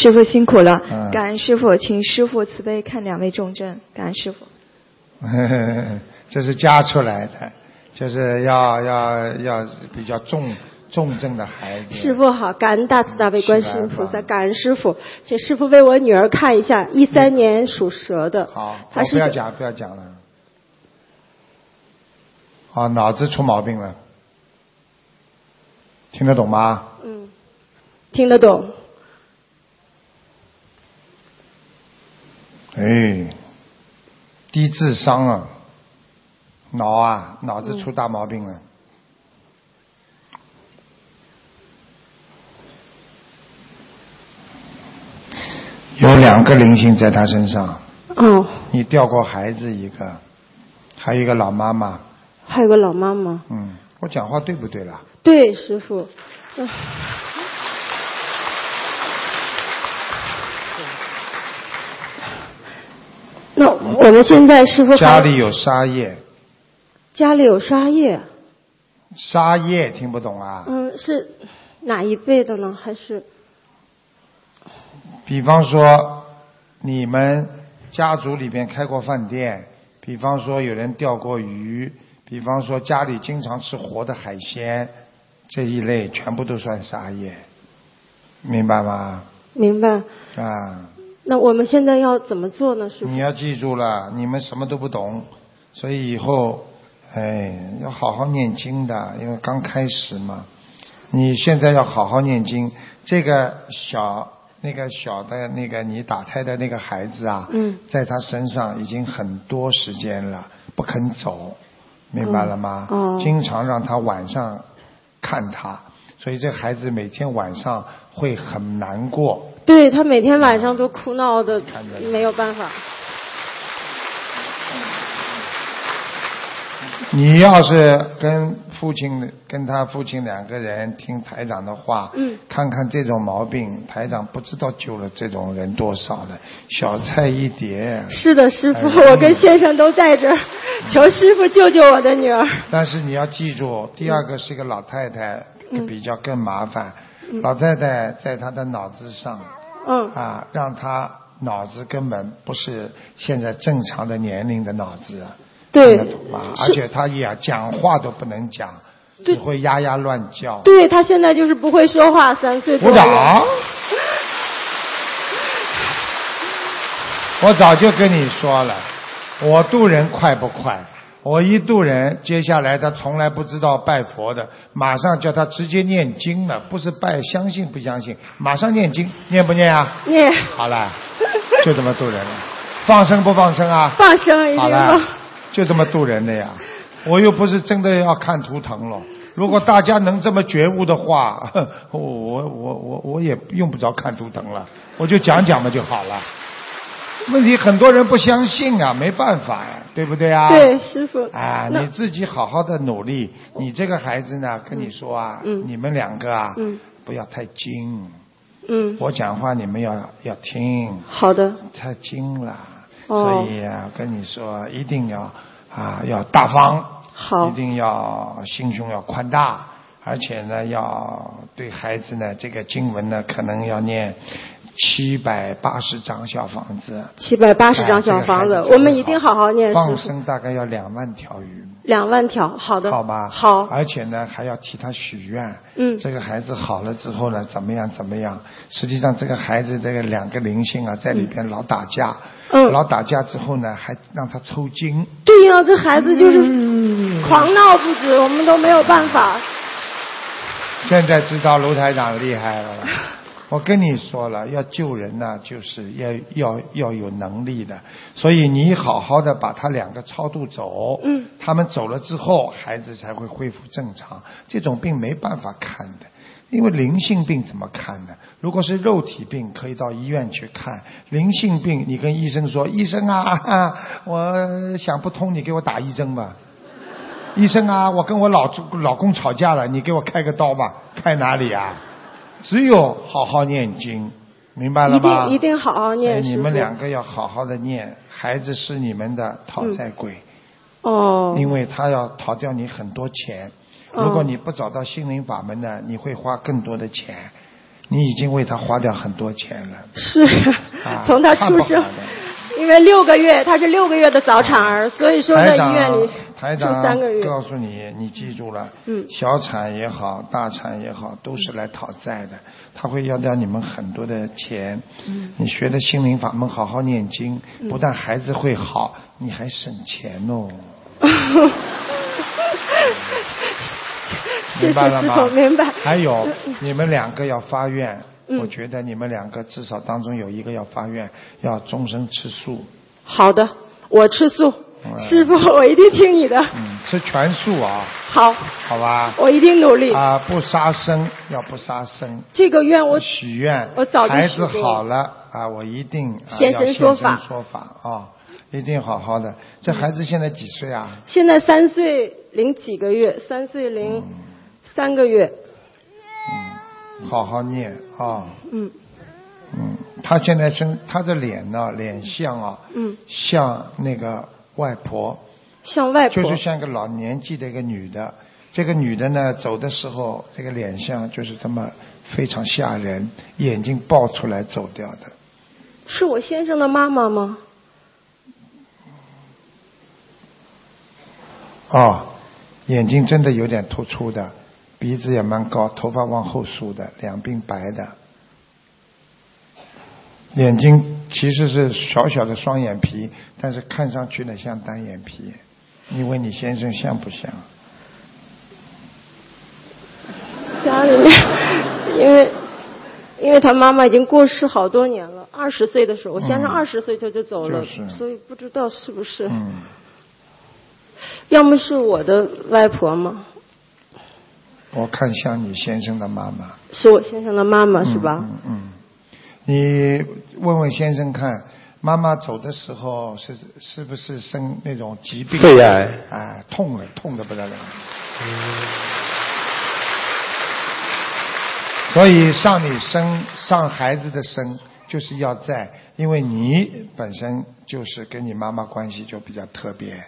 师傅辛苦了，嗯感恩师傅，请师傅慈悲看两位重症，感恩师傅。这是加出来的，就是要要要比较重重症的孩子。师傅好，感恩大慈大悲观世音菩萨，感恩师傅，请师傅为我女儿看一下，一三年属蛇的，好，她是不要讲不要讲了。啊，脑子出毛病了，听得懂吗？嗯，听得懂，哎，低智商啊，脑啊，脑子出大毛病了。有两个灵性在他身上，哦，你掉过孩子一个，还有一个老妈妈。还有个老妈妈，嗯，我讲话对不对啦？对，师傅，嗯那我们现在师傅还家里有沙叶，家里有沙叶，沙叶听不懂啊？嗯，是哪一辈的呢？还是比方说，你们家族里边开过饭店，比方说有人钓过鱼，比方说家里经常吃活的海鲜，这一类全部都算沙叶，明白吗？明白？啊，那我们现在要怎么做呢？师傅你？要记住了，你们什么都不懂，所以以后，哎，要好好念经的，因为刚开始嘛。你现在要好好念经。这个小那个小的那个你打胎的那个孩子啊，嗯在他身上已经很多时间了，不肯走，明白了吗？哦哦经常让他晚上看他，所以这孩子每天晚上会很难过。对他每天晚上都哭闹的，没有办法。你要是跟父亲跟他父亲两个人听台长的话，嗯看看这种毛病，台长不知道救了这种人多少了，小菜一碟。是的，师傅，哎我跟先生都在这儿，求师傅救救我的女儿。但是你要记住，第二个是一个老太太，嗯比较更麻烦。老太太在她的脑子上嗯，啊，让他脑子根本不是现在正常的年龄的脑子，对听得懂吗？而且他也讲话都不能讲，只会呀呀乱叫。对他现在就是不会说话，三岁多鼓。掌！我早就跟你说了，我渡人快不快？我一渡人，接下来他从来不知道拜佛的，马上叫他直接念经了，不是拜相信不相信，马上念经，念不念啊？念好了，就这么渡人了，放生不放生啊？放生一好了。，就这么渡人的呀。我又不是真的要看图腾了。如果大家能这么觉悟的话，我我我我我也用不着看图腾了，我就讲讲嘛就好了。问题很多人不相信啊，没办法呀，对不对啊？对，师傅。啊，那你自己好好的努力。你这个孩子呢，跟你说啊，嗯你们两个啊，嗯不要太精。嗯，我讲话你们要要听。好的。太精了，哦所以啊，跟你说一定要啊要大方，好一定要心胸要宽大，而且呢要对孩子呢这个经文呢可能要念七百八十张小房子，七百八十张小房子，我们一定好好念。放，生大概要两万条鱼。两万条，好的。好吧，好。而且呢，还要替他许愿。嗯这个孩子好了之后呢，怎么样怎么样？实际上，这个孩子这个两个灵性啊，在里边老打架。嗯老打架之后呢，还让他抽筋。对呀、这孩子就是嗯狂闹不止，我们都没有办法。现在知道卢台长厉害了吧。我跟你说了，要救人呢，就是要要要有能力的。所以你好好的把他两个超度走，嗯，他们走了之后，孩子才会恢复正常。这种病没办法看的，因为灵性病怎么看呢？如果是肉体病，可以到医院去看；灵性病，你跟医生说：“医生啊，啊 我想不通，你给我打一针吧。”医生啊，我跟我老老公吵架了，你给我开个刀吧，开哪里啊？只有好好念经，明白了一？定一定好好念。哎你们两个要好好的念，孩子是你们的讨债鬼，哦，因为他要讨掉你很多钱。哦如果你不找到心灵法门呢，你会花更多的钱。你已经为他花掉很多钱了。是啊，从他出生因为六个月，他是六个月的早产儿，所以说在医院里台。长告诉你，你记住了，嗯小产也好，大产也好，都是来讨债的，他会要掉你们很多的钱。嗯你学的心灵法门，好好念经，不但孩子会好，你还省钱哦。明白了吗？明白。还有，你们两个要发愿，嗯我觉得你们两个至少当中有一个要发愿，要终身吃素。好的，我吃素。嗯师傅，我一定听你的。嗯，吃全素啊，好，好吧？我一定努力。啊，不杀生，要不杀生。这个愿我许愿，我早就孩子好了啊，我一定、啊、现身说法说法啊，一定好好的。这孩子现在几岁啊？现在三岁零几个月，三岁零三个月。好好念啊，嗯嗯，他现在生他的脸呢，脸像啊，嗯，像那个外婆，像外婆。就是像一个老年纪的一个女的。这个女的呢，走的时候，这个脸相就是这么非常吓人，眼睛爆出来走掉的。是我先生的妈妈吗？哦，眼睛真的有点突出的，鼻子也蛮高，头发往后梳的，两鬓白的，眼睛其实是小小的双眼皮，但是看上去呢像单眼皮。你问你先生像不像？家里面，因为因为他妈妈已经过世好多年了，二十岁的时候，我先生嗯二十岁他就走了，就是所以不知道是不是。嗯，要么是我的外婆吗？我看像你先生的妈妈，是我先生的妈妈是吧？嗯嗯，你问问先生看，妈妈走的时候是是不是生那种疾病？肺癌。啊，痛了，痛的不得了。所以上你生上孩子的生，就是要在，因为你本身就是跟你妈妈关系就比较特别，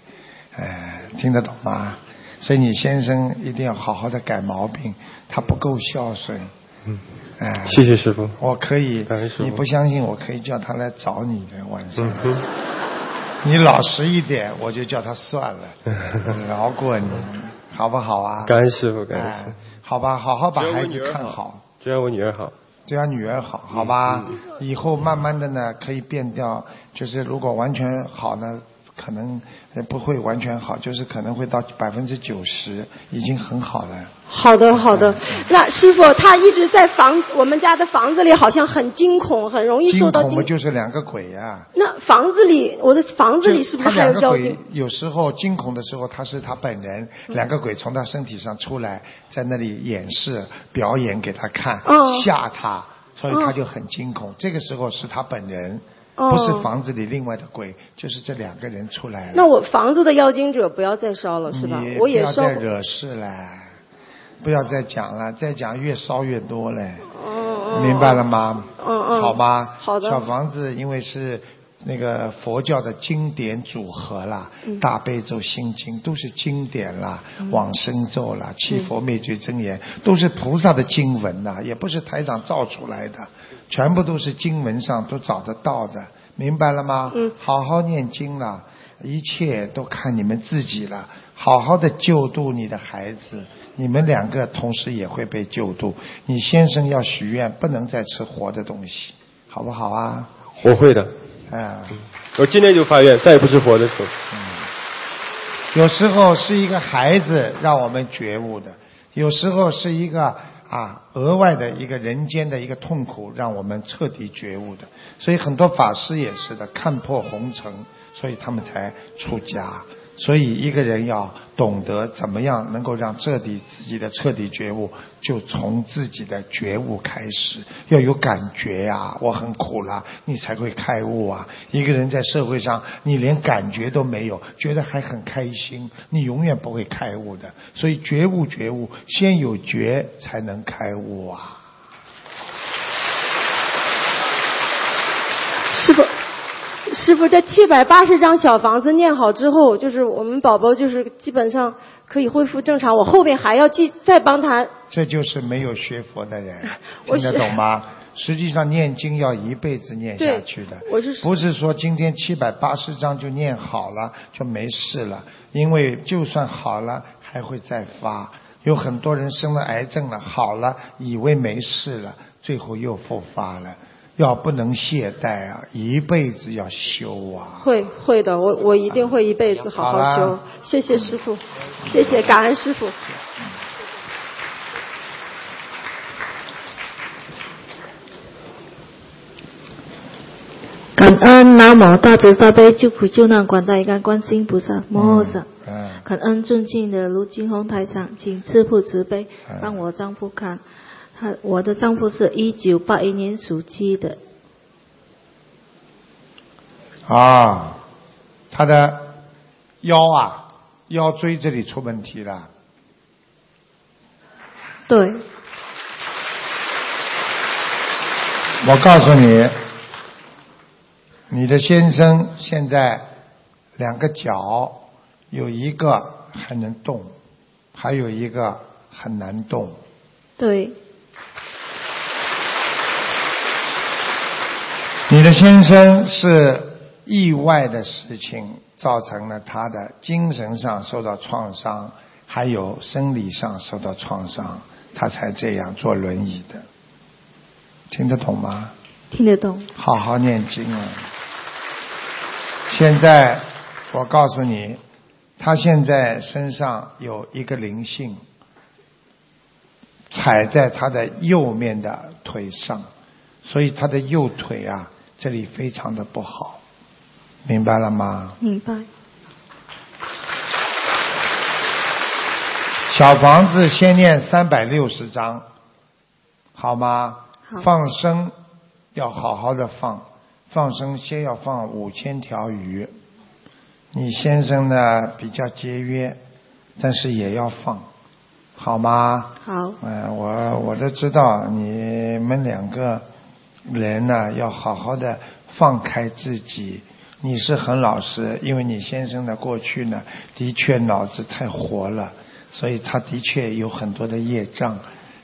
哎，听得懂吗？所以你先生一定要好好的改毛病，他不够孝顺，嗯，哎，谢谢师傅。我可以感恩师，父你不相信，我可以叫他来找你的晚上。嗯，你老实一点，我就叫他算了，饶过你，好不好啊？感恩师傅，感恩师哎傅。，好吧，好好把孩子看好，只要我女儿好。只要女儿好，好吧？以后慢慢的呢，可以变掉，就是如果完全好呢，可能呃不会完全好，就是可能会到百分之九十，已经很好了。好的，好的。那师傅他一直在房我们家的房子里，好像很惊恐，很容易受到惊惊恐不。就是两个鬼呀、那房子里，我的房子里是不是还有妖两个鬼精？有时候惊恐的时候，他是他本人，两个鬼从他身体上出来，在那里演示表演给他看，哦吓他，所以哦他就很惊恐。这个时候是他本人，哦不是房子里另外的鬼，就是这两个人出来了。那我房子的妖精者不要再烧了，是吧？我也烧不要再。惹事了，不要再讲了，再讲越烧越多嘞。嗯嗯。明白了吗？嗯嗯好吧。好的小房子因为是那个佛教的经典组合啦，嗯大悲咒、心经都是经典啦，往生咒啦、七佛灭罪真言、都是菩萨的经文呐，也不是台长造出来的，全部都是经文上都找得到的，明白了吗？嗯好好念经啦，一切都看你们自己了。好好的救度你的孩子，你们两个同时也会被救度。你先生要许愿，不能再吃活的东西，好不好啊？我会的，啊，我今天就发愿，再也不吃活的猪。有时候是一个孩子让我们觉悟的，有时候是一个啊额外的一个人间的一个痛苦让我们彻底觉悟的。所以很多法师也是的，看破红尘，所以他们才出家。所以一个人要懂得怎么样能够让彻底自己的彻底觉悟，就从自己的觉悟开始，要有感觉呀、我很苦了，你才会开悟啊。一个人在社会上，你连感觉都没有，觉得还很开心，你永远不会开悟的。所以觉悟觉悟，先有觉才能开悟啊。师傅，师傅，这七百八十张小房子念好之后，就是我们宝宝就是基本上可以恢复正常。我后边还要继再帮他这就是没有学佛的人，听得懂吗？实际上念经要一辈子念下去的，我是不是说今天七百八十张就念好了就没事了？因为就算好了还会再发。有很多人生了癌症了，好了以为没事了，最后又复发了。要不能懈怠啊，一辈子要修啊。会会的，我我一定会一辈子好好修。谢谢师傅，谢谢感恩师傅。感恩南无大慈大悲救苦救难广大灵感观世音菩萨摩诃萨。嗯，感恩尊敬的卢金红台长，请慈父慈悲嗯帮我丈夫看。他我的丈夫是一九八一年属鸡的，啊，他的腰啊，腰椎这里出问题了。对，我告诉你，你的先生现在两个脚有一个还能动，还有一个很难动。对，你的先生是意外的事情造成了他的精神上受到创伤，还有生理上受到创伤，他才这样坐轮椅的。听得懂吗？听得懂。好好念经啊！现在我告诉你，他现在身上有一个灵性，踩在他的右面的腿上，所以他的右腿啊这里非常的不好，明白了吗？明白。小房子先念三百六十章，好吗？好放生要好好的放，放生先要放五千条鱼。你先生呢比较节约，但是也要放，好吗？好，嗯、我我都知道你们两个人呢要好好的放开自己。你是很老实，因为你先生的过去呢的确脑子太活了，所以他的确有很多的业障。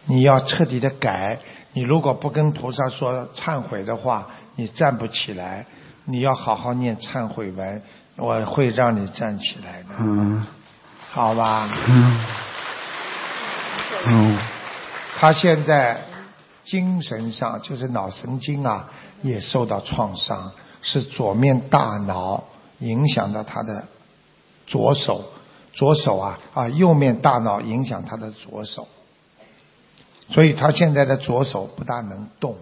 你要彻底的改，你如果不跟菩萨说忏悔的话，你站不起来。你要好好念忏悔文，我会让你站起来的，嗯好吧？嗯嗯他现在精神上就是脑神经啊也受到创伤，是左面大脑影响到他的左手，左手啊啊右面大脑影响他的左手，所以他现在的左手不大能动，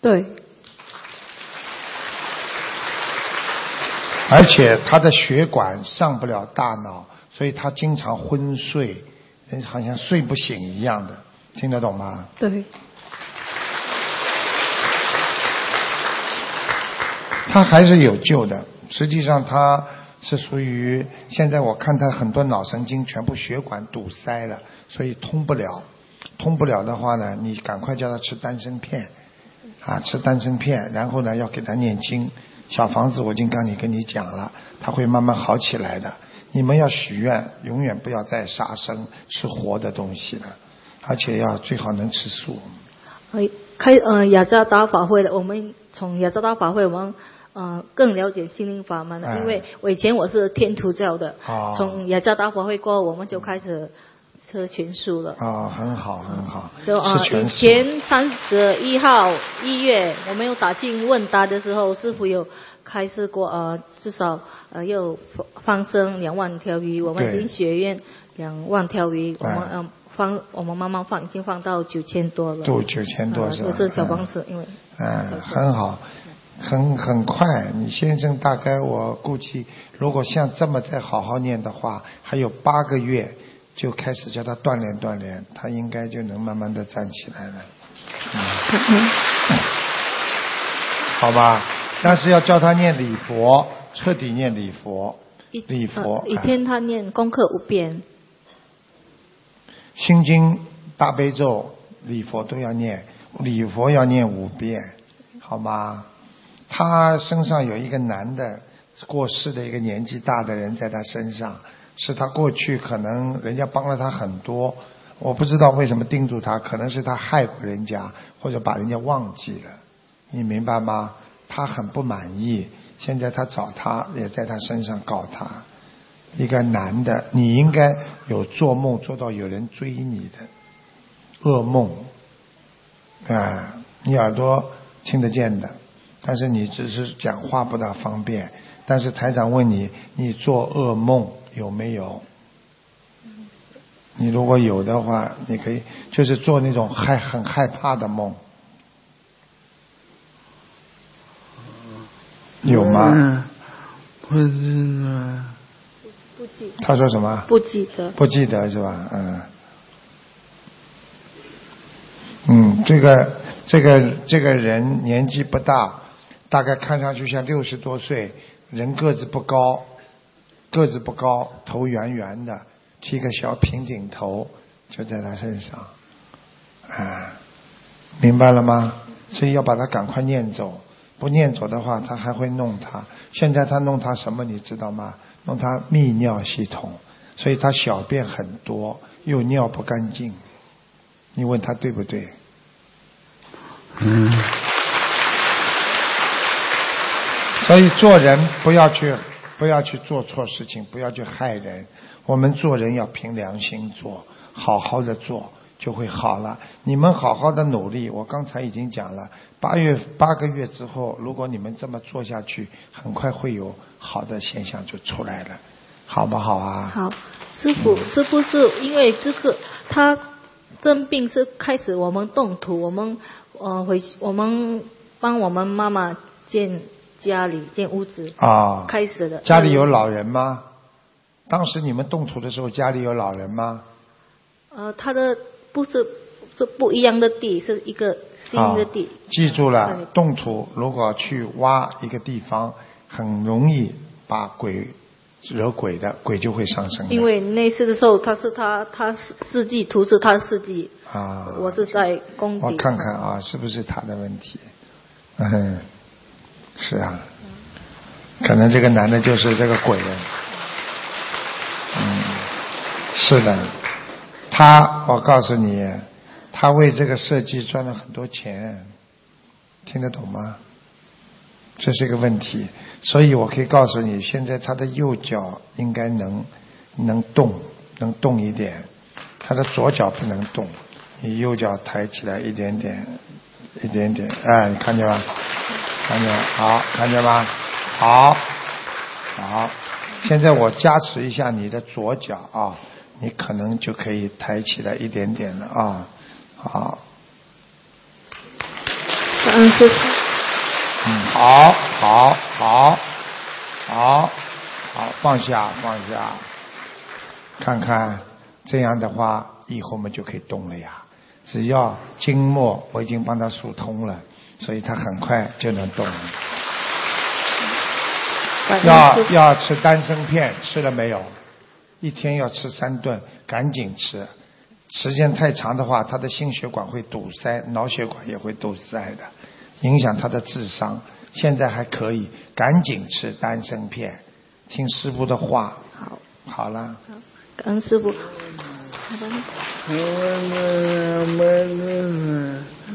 对，而且他的血管上不了大脑，所以他经常昏睡，人好像睡不醒一样的，听得懂吗？对，他还是有救的。实际上他是属于现在我看他很多脑神经全部血管堵塞了，所以通不了。通不了的话呢，你赶快叫他吃丹参片，啊，吃丹参片，然后呢要给他念经。小房子我已经刚你跟你讲了，他会慢慢好起来的。你们要许愿，永远不要再杀生、吃活的东西了，而且要最好能吃素。开呃雅加达法会的，我们从雅加达法会，我们呃更了解心灵法门了。哎因为我以前我是天主教的，哦从雅加达法会过后，我们就开始吃全书了。啊、很好，很好，就呃是，全以。前三十一号一月，我们有打进问答的时候，师傅有开示过，呃，至少呃又放生两万条鱼，我们经学院两万条鱼，我们哎嗯、放我们慢慢放，已经放到九千多了。都9000多是吧是小房子，因为嗯，很好，很很快。你先生大概我估计，如果像这么再好好念的话，还有八个月就开始叫他锻炼锻炼，他应该就能慢慢的站起来了。嗯，好吧，但是要叫他念礼佛，彻底念礼佛，礼佛呃一哎天他念功课五遍，心经、大悲咒、礼佛都要念，礼佛要念五遍，好吗？他身上有一个男的过世的一个年纪大的人在他身上，是他过去可能人家帮了他很多，我不知道为什么盯住他，可能是他害过人家，或者把人家忘记了，你明白吗？他很不满意，现在他找他，也在他身上告他。一个男的，你应该有做梦做到有人追你的噩梦，啊，你耳朵听得见的，但是你只是讲话不大方便。但是台长问你，你做噩梦有没有？你如果有的话，你可以就是做那种害很害怕的梦，有吗？嗯不记得。不记他说什么？不记得。不记得是吧？嗯，嗯，这个这个这个人年纪不大，大概看上去像六十多岁，人个子不高，个子不高，头圆圆的，剃个小平顶头，就在他身上，啊，明白了吗？所以要把他赶快念走，不念走的话，他还会弄他。现在他弄他什么，你知道吗？弄他泌尿系统，所以他小便很多，又尿不干净。你问他对不对？嗯所以做人不要去不要去做错事情，不要去害人。我们做人要凭良心做，好好的做就会好了。你们好好的努力，我刚才已经讲了，八月八个月之后，如果你们这么做下去，很快会有好的现象就出来了，好不好啊？好，师傅师傅是因为这个他生病是开始我们动土，我们呃回我们帮我们妈妈建家里建屋子啊，开始了。家里有老人吗？当时你们动土的时候，家里有老人吗？呃，他的不是是不一样的地，是一个新的地。啊记住了，动土如果去挖一个地方，很容易把鬼惹鬼的，鬼就会上升。因为那次的时候，他是他他四四季图是他四季，啊，我是在工地。我看看啊，是不是他的问题？嗯，是啊，可能这个男的就是这个鬼。嗯，是的，他，我告诉你，他为这个设计赚了很多钱，听得懂吗？这是一个问题，所以我可以告诉你，现在他的右脚应该能能动，能动一点，他的左脚不能动，你右脚抬起来一点点，一点点，哎，你看见吗？看见？好，看见吗？好，好，现在我加持一下你的左脚啊，你可能就可以抬起来一点点了啊，好，感恩师傅。嗯，好，好，好，好，好，放下，放下，看看，这样的话，以后我们就可以动了呀。只要经络我已经帮他疏通了，所以他很快就能动。了。要要吃丹参片，吃了没有？一天要吃三顿，赶紧吃。时间太长的话，他的心血管会堵塞，脑血管也会堵塞的，影响他的智商。现在还可以，赶紧吃丹参片，听师傅的话。好，好了，感恩师傅。好。的，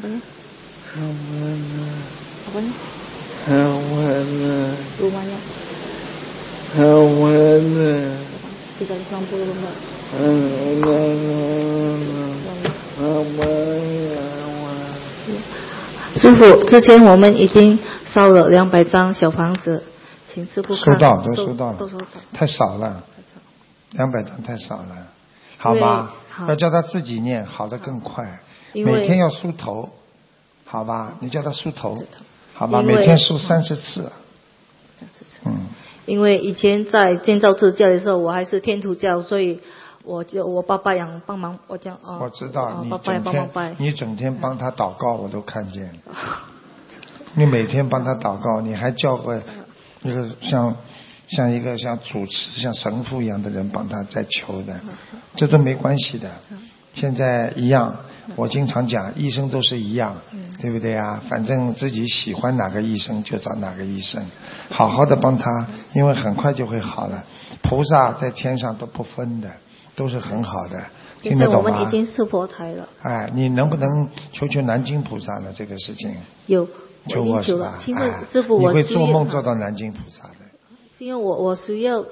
好好了，好的，好了，rumahnya 好了，tiga ratus enam puluh lembar. 好了，师傅，之前我们已经烧了两百张小房子，请师傅看。收到，都收到了都收到。，太少了，两百张太少了，好吧？好要叫他自己念，好的更快。每天要梳头，好吧？你叫他梳头，好吧？每天梳三十次，嗯，因为以前在建造自教的时候，我还是天主教，所以我就我爸爸养帮忙，我讲哦，我知道你。你整天帮他祷告，我都看见。你每天帮他祷告，你还叫个一个像像一个像主持像神父一样的人帮他在求的，这都没关系的。现在一样，我经常讲，医生都是一样，对不对啊？反正自己喜欢哪个医生就找哪个医生，好好的帮他，因为很快就会好了。菩萨在天上都不分的，都是很好的。听得懂吗们已？经是佛台了，哎，你能不能求求南京菩萨呢？这个事情有求我是吧？。求了请问哎师傅，你会我需要做梦做到南京菩萨的。是因为我我需要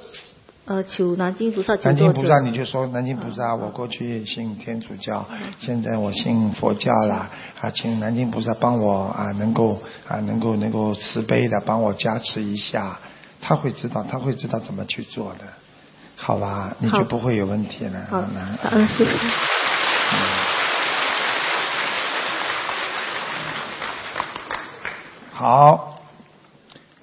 呃求南京菩萨求南京？菩萨，你就说南京菩萨，我过去信天主教，现在我信佛教了啊，请南京菩萨帮我啊，能够啊，能够能够慈悲的帮我加持一下，他会知道，他会知道怎么去做的，好吧？你就不会有问题了。好那，感恩师傅。好，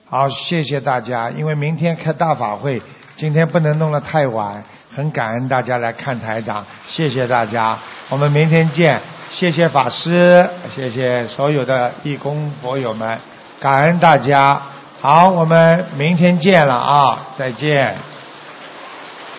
好，谢谢大家。因为明天开大法会，今天不能弄得太晚，很感恩大家来看台长，谢谢大家。我们明天见，谢谢法师，谢谢所有的义工佛友们，感恩大家。好，我们明天见了啊，再见。